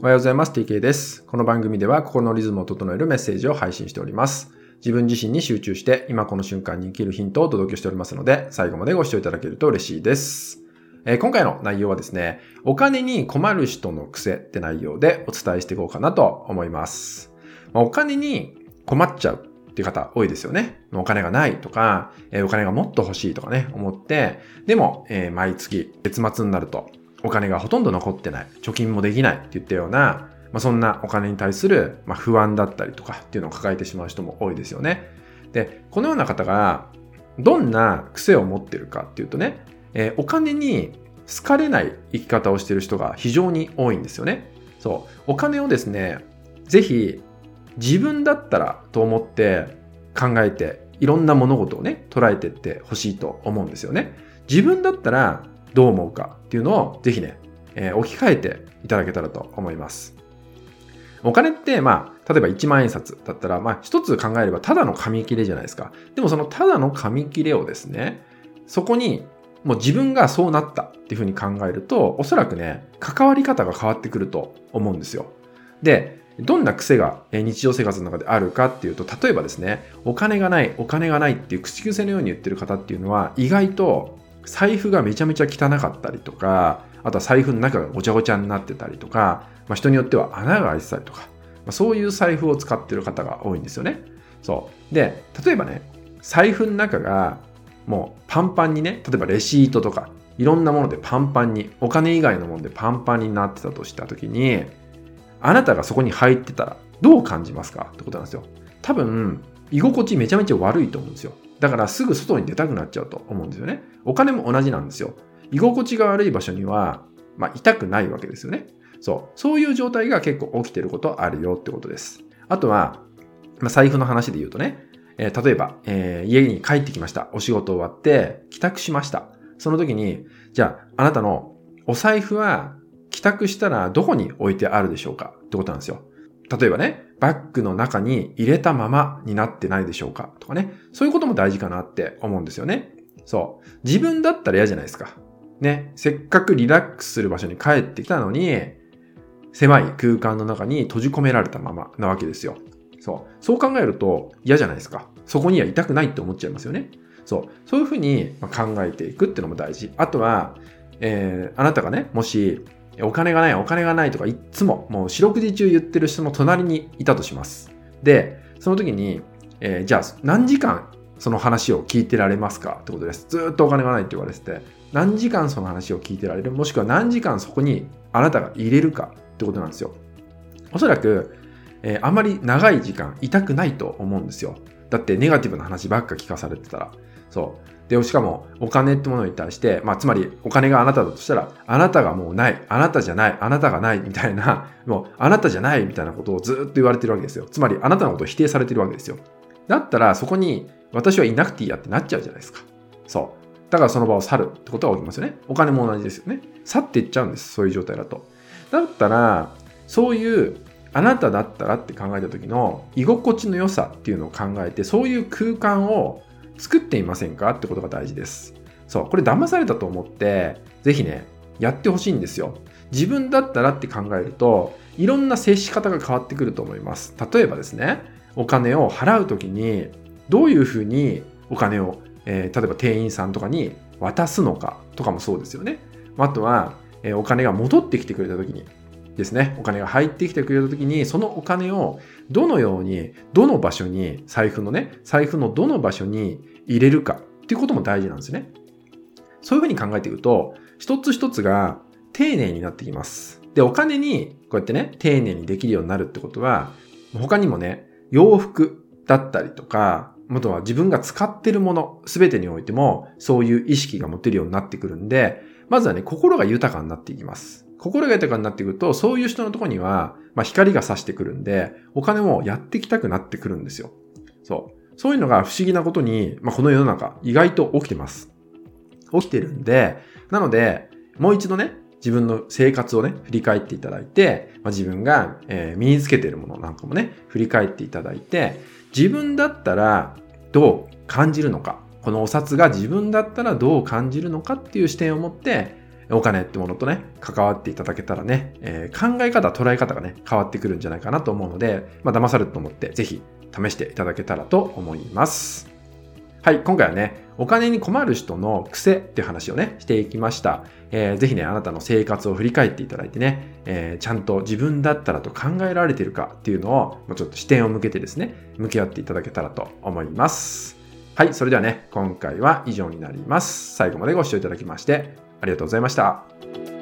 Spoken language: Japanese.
おはようございます。TK です。この番組では心のリズムを整えるメッセージを配信しております。自分自身に集中して今この瞬間に生きるヒントをお届けしておりますので、最後までご視聴いただけると嬉しいです。えー、今回の内容はですね、お金に困る人の癖って内容でお伝えしていこうかなと思います。まあ、お金に困っちゃうっていう方多いですよね。お金がないとか、え、お金がもっと欲しいとかね、思って、でも、え、毎月月末になるとお金がほとんど残ってない、貯金もできないって言ったような、まあ、そんなお金に対する、ま不安だったりとかっていうのを抱えてしまう人も多いですよね。で、このような方がどんな癖を持ってるかっていうとね、えー、お金に好かれない生き方をしている人が非常に多いんですよね。そう。お金をですね、ぜひ自分だったらと思って考えていろんな物事をね、捉えていってほしいと思うんですよね。自分だったらどう思うかっていうのをぜひね、えー、置き換えていただけたらと思います。お金って、まあ、例えば1万円札だったら、まあ、一つ考えればただの紙切れじゃないですか。でもそのただの紙切れをですね、そこにもう自分がそうなったっていうふうに考えると、おそらくね、関わり方が変わってくると思うんですよ。で、どんな癖が日常生活の中であるかっていうと、例えばですね、お金がない、お金がないっていう口癖のように言ってる方っていうのは、意外と財布がめちゃめちゃ汚かったりとか、あとは財布の中がごちゃごちゃになってたりとか、まあ、人によっては穴が開いてたりとか、まあ、そういう財布を使ってる方が多いんですよね。そう。で、例えばね、財布の中がもうパンパンにね、例えばレシートとか、いろんなものでパンパンに、お金以外のものでパンパンになってたとしたときに、あなたがそこに入ってたらどう感じますか？ってことなんですよ。多分、居心地めちゃめちゃ悪いと思うんですよ。だからすぐ外に出たくなっちゃうと思うんですよね。お金も同じなんですよ。居心地が悪い場所には、まあ、痛くないわけですよね。そう。そういう状態が結構起きてることあるよってことです。あとは、まあ、財布の話で言うとね、えー、例えば、えー、家に帰ってきました。お仕事終わって、帰宅しました。その時に、じゃあ、あなたのお財布は帰宅したらどこに置いてあるでしょうかってことなんですよ。例えばね、バッグの中に入れたままになってないでしょうか？とかね。そういうことも大事かなって思うんですよね。そう。自分だったら嫌じゃないですか。ね。せっかくリラックスする場所に帰ってきたのに、狭い空間の中に閉じ込められたままなわけですよ。そう。そう考えると嫌じゃないですか。そこにはいたくないって思っちゃいますよね。そう。そういうふうに考えていくっていうのも大事。あとは、えー、あなたがね、もしお金がない、お金がないとかいっつももう四六時中言ってる人の隣にいたとします。で、その時に、えー、じゃあ何時間その話を聞いてられますかってことです。ずっとお金がないって言われてて、何時間その話を聞いてられる？もしくは何時間そこにあなたが入れるかってことなんですよ。おそらく、えー、あまり長い時間いたくないと思うんですよ。だってネガティブな話ばっか聞かされてたら。そう。で、しかも、お金ってものに対して、まあ、つまり、お金があなただとしたら、あなたがもうない、あなたじゃない、あなたがない、みたいな、もう、あなたじゃない、みたいなことをずっと言われてるわけですよ。つまり、あなたのことを否定されてるわけですよ。だったら、そこに、私はいなくていいやってなっちゃうじゃないですか。そう。だからその場を去るってことが起きますよね。お金も同じですよね。去っていっちゃうんです。そういう状態だと。だったら、そういうあなただったらって考えた時の居心地の良さっていうのを考えて、そういう空間を作っていませんかってことが大事です。そう、これ騙されたと思って、ぜひね、やってほしいんですよ。自分だったらって考えると、いろんな接し方が変わってくると思います。例えばですね、お金を払うときに、どういうふうにお金を、えー、例えば店員さんとかに渡すのかとかもそうですよね。あとは、えー、お金が戻ってきてくれたときにですね、お金が入ってきてくれたときに、そのお金をどのように、どの場所に、財布のね、財布のどの場所に入れるかっていうことも大事なんですね。そういうふうに考えていくと、一つ一つが丁寧になってきます。で、お金にこうやってね、丁寧にできるようになるってことは、他にもね、洋服だったりとか、あとは自分が使ってるもの、すべてにおいても、そういう意識が持てるようになってくるんで、まずはね、心が豊かになっていきます。心が豊かになってくると、そういう人のところには、まあ、光が差してくるんで、お金もやってきたくなってくるんですよ。そう。そういうのが不思議なことに、まあ、この世の中、意外と起きてます。起きてるんで、なので、もう一度ね、自分の生活をね、振り返っていただいて、まあ、自分が、えー、身につけているものなんかもね、振り返っていただいて、自分だったらどう感じるのか、このお札が自分だったらどう感じるのかっていう視点を持って、お金ってものとね、関わっていただけたらね、えー、考え方、捉え方がね、変わってくるんじゃないかなと思うので、まあ、騙されると思って、ぜひ試していただけたらと思います。はい、今回はね、お金に困る人の癖っていう話をね、していきました。えー、ぜひね、あなたの生活を振り返っていただいてね、えー、ちゃんと自分だったらと考えられているかっていうのを、もうちょっと視点を向けてですね、向き合っていただけたらと思います。はい、それではね、今回は以上になります。最後までご視聴いただきまして、ありがとうございました。